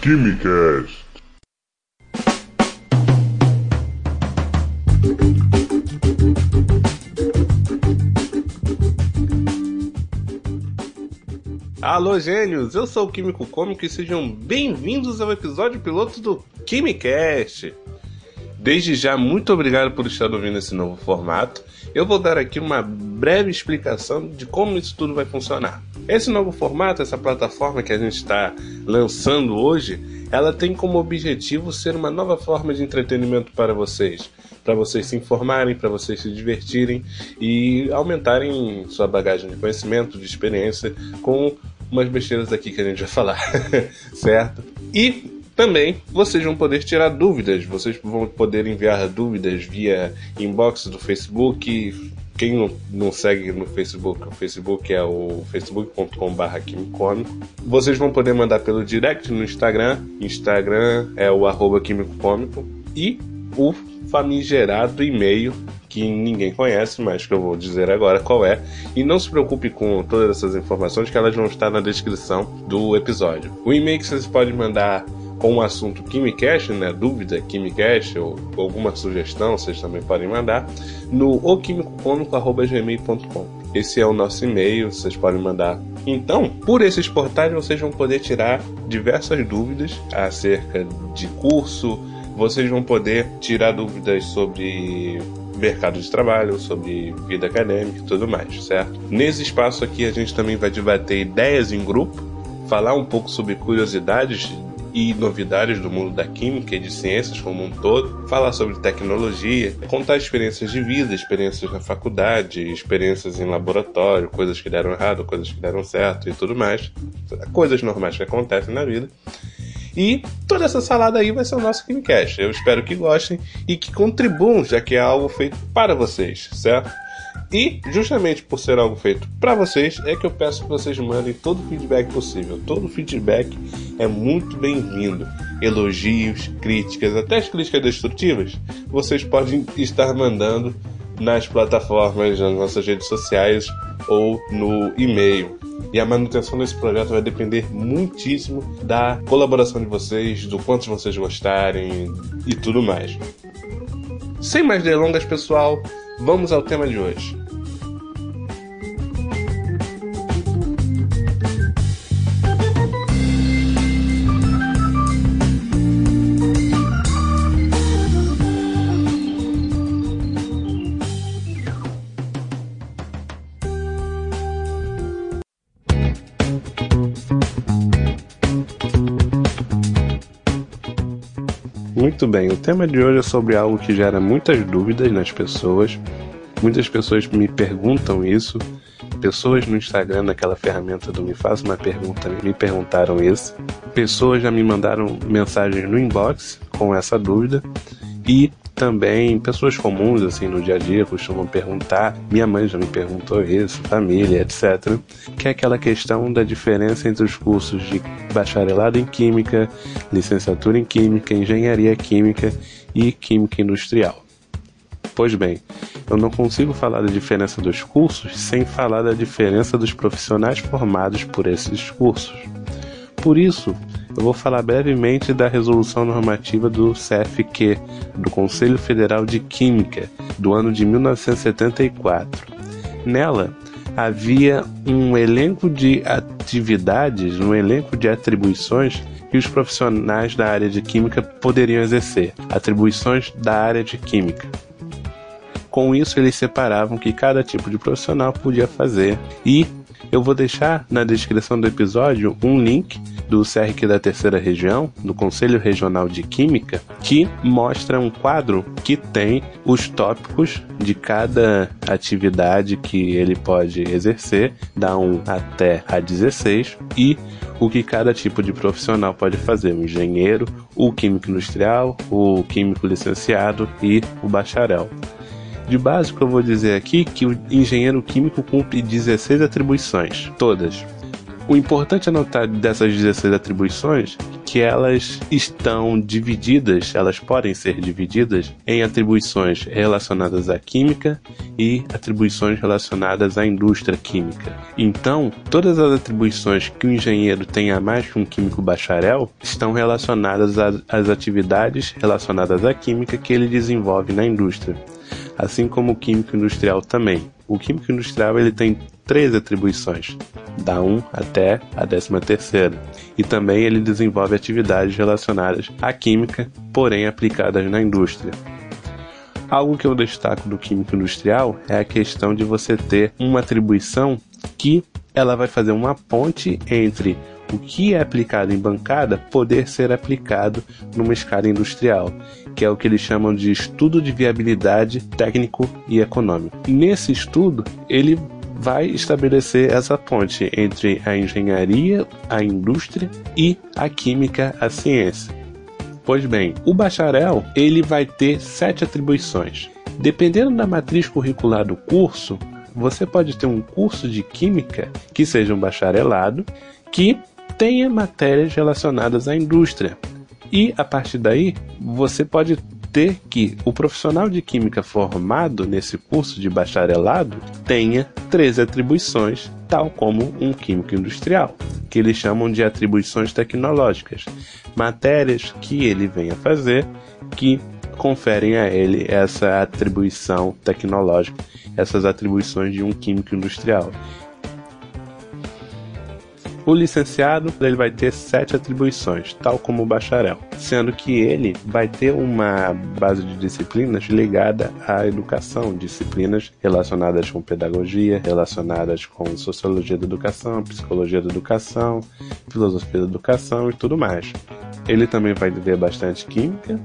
Quimicast. Alô, gênios! Eu sou o Químico Cômico e sejam bem-vindos ao episódio piloto do Quimicast. Desde já, muito obrigado por estar ouvindo esse novo formato. Eu vou dar aqui uma breve explicação de como isso tudo vai funcionar. Esse novo formato, essa plataforma que a gente está lançando hoje, ela tem como objetivo ser uma nova forma de entretenimento para vocês, para vocês se informarem, para vocês se divertirem e aumentarem sua bagagem de conhecimento, de experiência com umas besteiras aqui que a gente vai falar, certo? E também vocês vão poder tirar dúvidas, vocês vão poder enviar dúvidas via inbox do Facebook. Quem não segue no Facebook, o Facebook é o facebook.com.br quimicômico. Vocês vão poder mandar pelo direct no Instagram. Instagram é o arroba. E o famigerado e-mail que ninguém conhece, mas que eu vou dizer agora qual é. E não se preocupe com todas essas informações que elas vão estar na descrição do episódio. O e-mail que vocês podem mandar com o assunto KimiCast, né, dúvida KimiCast ou alguma sugestão, vocês também podem mandar no oquimicocômico.gmail.com. Esse é o nosso e-mail, vocês podem mandar. Então, por esses portais vocês vão poder tirar diversas dúvidas acerca de curso, vocês vão poder tirar dúvidas sobre mercado de trabalho, sobre vida acadêmica e tudo mais, certo? Nesse espaço aqui a gente também vai debater ideias em grupo, falar um pouco sobre curiosidades e novidades do mundo da química e de ciências como um todo, falar sobre tecnologia, contar experiências de vida, experiências na faculdade, experiências em laboratório, coisas que deram errado, coisas que deram certo e tudo mais, coisas normais que acontecem na vida. E toda essa salada aí vai ser o nosso Kimcast. Eu espero que gostem e que contribuam, já que é algo feito para vocês, certo? E justamente por ser algo feito para vocês, é que eu peço que vocês mandem todo o feedback possível. Todo feedback é muito bem-vindo. Elogios, críticas, até as críticas destrutivas, vocês podem estar mandando nas plataformas, nas nossas redes sociais ou no e-mail. E a manutenção desse projeto vai depender muitíssimo da colaboração de vocês, do quanto vocês gostarem e tudo mais. Sem mais delongas, pessoal, vamos ao tema de hoje. Muito bem, o tema de hoje é sobre algo que gera muitas dúvidas nas pessoas. Muitas pessoas me perguntam isso. Pessoas no Instagram, naquela ferramenta do Me Faça uma Pergunta, me perguntaram isso. Pessoas já me mandaram mensagens no inbox com essa dúvida. E também pessoas comuns, assim, no dia a dia, costumam perguntar. Minha mãe já me perguntou isso, família, etc. Que é aquela questão da diferença entre os cursos de bacharelado em Química, licenciatura em Química, Engenharia Química e Química Industrial. Pois bem, eu não consigo falar da diferença dos cursos sem falar da diferença dos profissionais formados por esses cursos. Por isso, eu vou falar brevemente da resolução normativa do CFQ, do Conselho Federal de Química, do ano de 1974. Nela, havia um elenco de atividades, um elenco de atribuições que os profissionais da área de química poderiam exercer, atribuições da área de química. Com isso, eles separavam que cada tipo de profissional podia fazer e eu vou deixar na descrição do episódio um link do CRQ da Terceira Região, do Conselho Regional de Química, que mostra um quadro que tem os tópicos de cada atividade que ele pode exercer, da 1 até a 16, e o que cada tipo de profissional pode fazer: o engenheiro, o químico industrial, o químico licenciado e o bacharel. De básico, eu vou dizer aqui que o engenheiro químico cumpre 16 atribuições, todas. O importante é notar dessas 16 atribuições que elas estão divididas, elas podem ser divididas em atribuições relacionadas à química e atribuições relacionadas à indústria química. Então, todas as atribuições que o engenheiro tem a mais que um químico bacharel estão relacionadas às atividades relacionadas à química que ele desenvolve na indústria, assim como o químico industrial também. O químico industrial ele tem três atribuições, da 1 até a 13 terceira, e também ele desenvolve atividades relacionadas à química, porém aplicadas na indústria. Algo que eu destaco do químico industrial é a questão de você ter uma atribuição que ela vai fazer uma ponte entre o que é aplicado em bancada poder ser aplicado numa escala industrial, que é o que eles chamam de estudo de viabilidade técnico e econômico. Nesse estudo, ele vai estabelecer essa ponte entre a engenharia, a indústria e a química, a ciência. Pois bem, o bacharel ele vai ter sete atribuições. Dependendo da matriz curricular do curso, você pode ter um curso de química que seja um bacharelado que tenha matérias relacionadas à indústria. E a partir daí, você pode ter que o profissional de química formado nesse curso de bacharelado tenha três atribuições, tal como um químico industrial que eles chamam de atribuições tecnológicas, matérias que ele venha fazer que conferem a ele essa atribuição tecnológica, essas atribuições de um químico industrial. O licenciado ele vai ter sete atribuições, tal como o bacharel, sendo que ele vai ter uma base de disciplinas ligada à educação, disciplinas relacionadas com pedagogia, relacionadas com sociologia da educação, psicologia da educação, filosofia da educação e tudo mais. Ele também vai ter bastante química,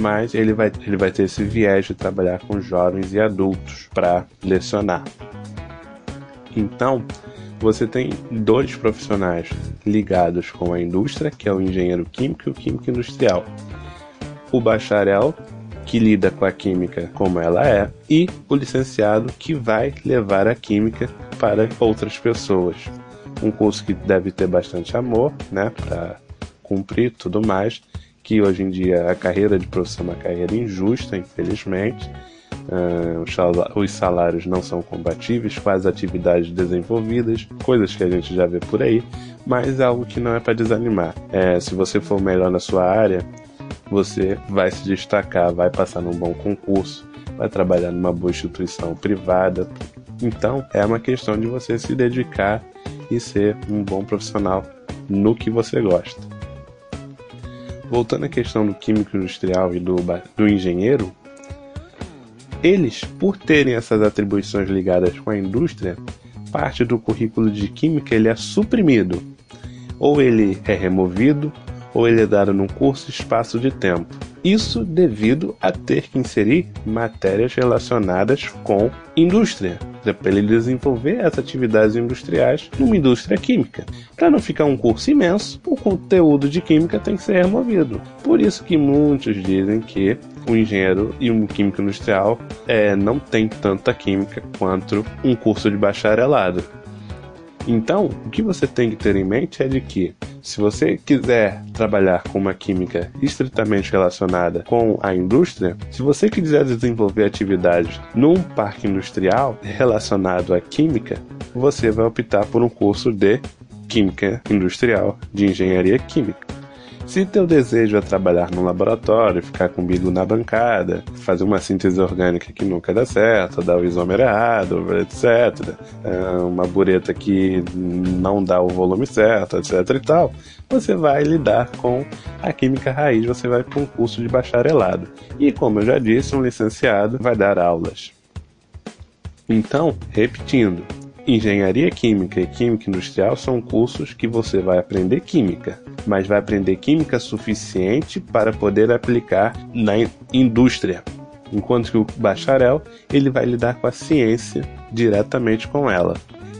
mas ele vai, ele vai ter esse viés de trabalhar com jovens e adultos para lecionar. Então, você tem dois profissionais ligados com a indústria, que é o engenheiro químico e o químico industrial. O bacharel, que lida com a química como ela é, e o licenciado, que vai levar a química para outras pessoas. Um curso que deve ter bastante amor, né, para cumprir tudo mais, que hoje em dia a carreira de professor é uma carreira injusta, infelizmente, Uh, os salários não são compatíveis com as atividades desenvolvidas, coisas que a gente já vê por aí, mas é algo que não é para desanimar. É, se você for melhor na sua área, você vai se destacar, vai passar num bom concurso, vai trabalhar numa boa instituição privada. Então, é uma questão de você se dedicar e ser um bom profissional no que você gosta. Voltando à questão do químico industrial e do, do engenheiro, eles, por terem essas atribuições ligadas com a indústria, parte do currículo de química ele é suprimido. Ou ele é removido, ou ele é dado num curso espaço de tempo. Isso devido a ter que inserir matérias relacionadas com indústria, para ele desenvolver as atividades industriais numa indústria química. Para não ficar um curso imenso, o conteúdo de química tem que ser removido. Por isso que muitos dizem que o engenheiro e um químico industrial é, não tem tanta química quanto um curso de bacharelado. Então, o que você tem que ter em mente é de que, se você quiser trabalhar com uma química estritamente relacionada com a indústria, se você quiser desenvolver atividades num parque industrial relacionado à química, você vai optar por um curso de Química Industrial, de Engenharia Química. Se teu desejo é trabalhar no laboratório, ficar com o na bancada, fazer uma síntese orgânica que nunca dá certo, dar o isômero errado, etc. É, uma bureta que não dá o volume certo, etc e tal, você vai lidar com a química raiz, você vai para um curso de bacharelado. E como eu já disse, um licenciado vai dar aulas. Então, repetindo, Engenharia Química e Química Industrial são cursos que você vai aprender química, mas vai aprender química suficiente para poder aplicar na indústria. Enquanto que o bacharel ele vai lidar com a ciência diretamente com ela.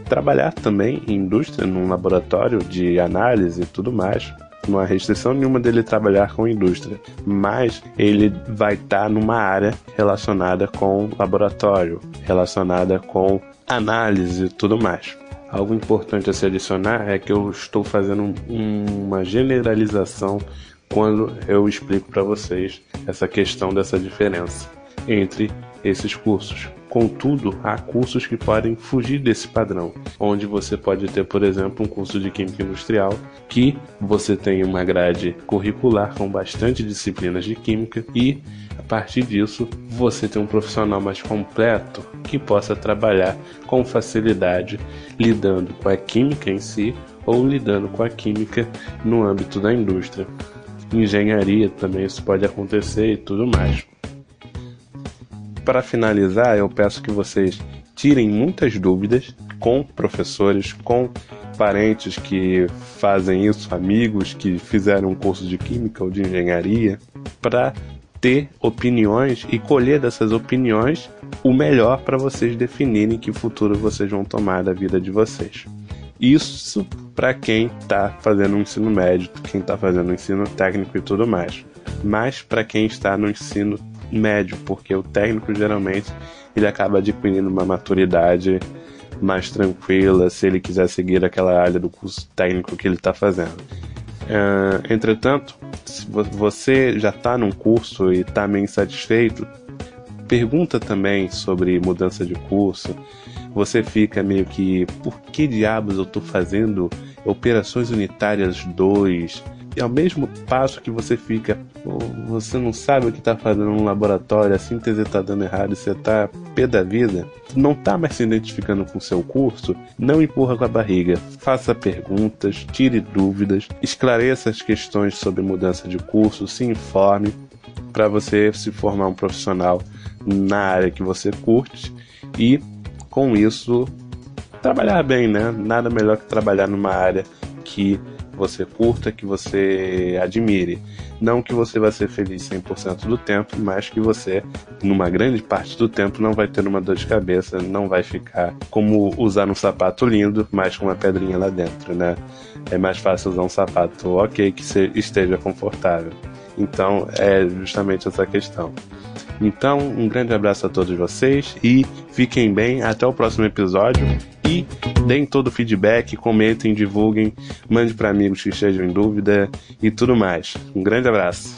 Trabalhar também em indústria, num laboratório de análise e tudo mais, não há restrição nenhuma dele trabalhar com indústria, mas ele vai estar tá numa área relacionada com laboratório, relacionada com análise e tudo mais. Algo importante a se adicionar é que eu estou fazendo uma generalização quando eu explico para vocês essa questão dessa diferença entre esses cursos. Contudo, há cursos que podem fugir desse padrão, onde você pode ter, por exemplo, um curso de Química Industrial que você tem uma grade curricular com bastante disciplinas de Química e, a partir disso, você tem um profissional mais completo que possa trabalhar com facilidade lidando com a química em si ou lidando com a química no âmbito da indústria. Engenharia também isso pode acontecer e tudo mais para finalizar, eu peço que vocês tirem muitas dúvidas com professores, com parentes que fazem isso, amigos que fizeram um curso de química ou de engenharia, para ter opiniões e colher dessas opiniões o melhor para vocês definirem que futuro vocês vão tomar da vida de vocês. Isso para quem está fazendo um ensino médio, quem está fazendo um ensino técnico e tudo mais. Mas para quem está no ensino médio, porque o técnico geralmente ele acaba adquirindo uma maturidade mais tranquila se ele quiser seguir aquela área do curso técnico que ele está fazendo. Uh, entretanto, se você já está num curso e está meio insatisfeito, pergunta também sobre mudança de curso. Você fica meio que, por que diabos eu estou fazendo operações unitárias 2? E ao mesmo passo que você fica, você não sabe o que está fazendo no laboratório, a síntese está dando errado você está pé da vida, não está mais se identificando com o seu curso, não empurra com a barriga. Faça perguntas, tire dúvidas, esclareça as questões sobre mudança de curso, se informe para você se formar um profissional na área que você curte e com isso trabalhar bem, né? Nada melhor que trabalhar numa área que você curta, que você admire. Não que você vai ser feliz 100% do tempo, mas que você, numa grande parte do tempo, não vai ter uma dor de cabeça, não vai ficar como usar um sapato lindo, mas com uma pedrinha lá dentro, né? É mais fácil usar um sapato ok que esteja confortável. Então, é justamente essa questão. Então, um grande abraço a todos vocês e fiquem bem. Até o próximo episódio. E deem todo o feedback, comentem, divulguem, mande para amigos que estejam em dúvida e tudo mais. Um grande abraço.